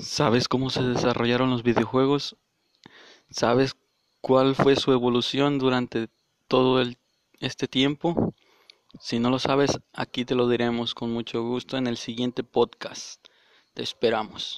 ¿Sabes cómo se desarrollaron los videojuegos? ¿Sabes cuál fue su evolución durante todo este tiempo? Si no lo sabes, aquí te lo diremos con mucho gusto en el siguiente podcast. Te esperamos.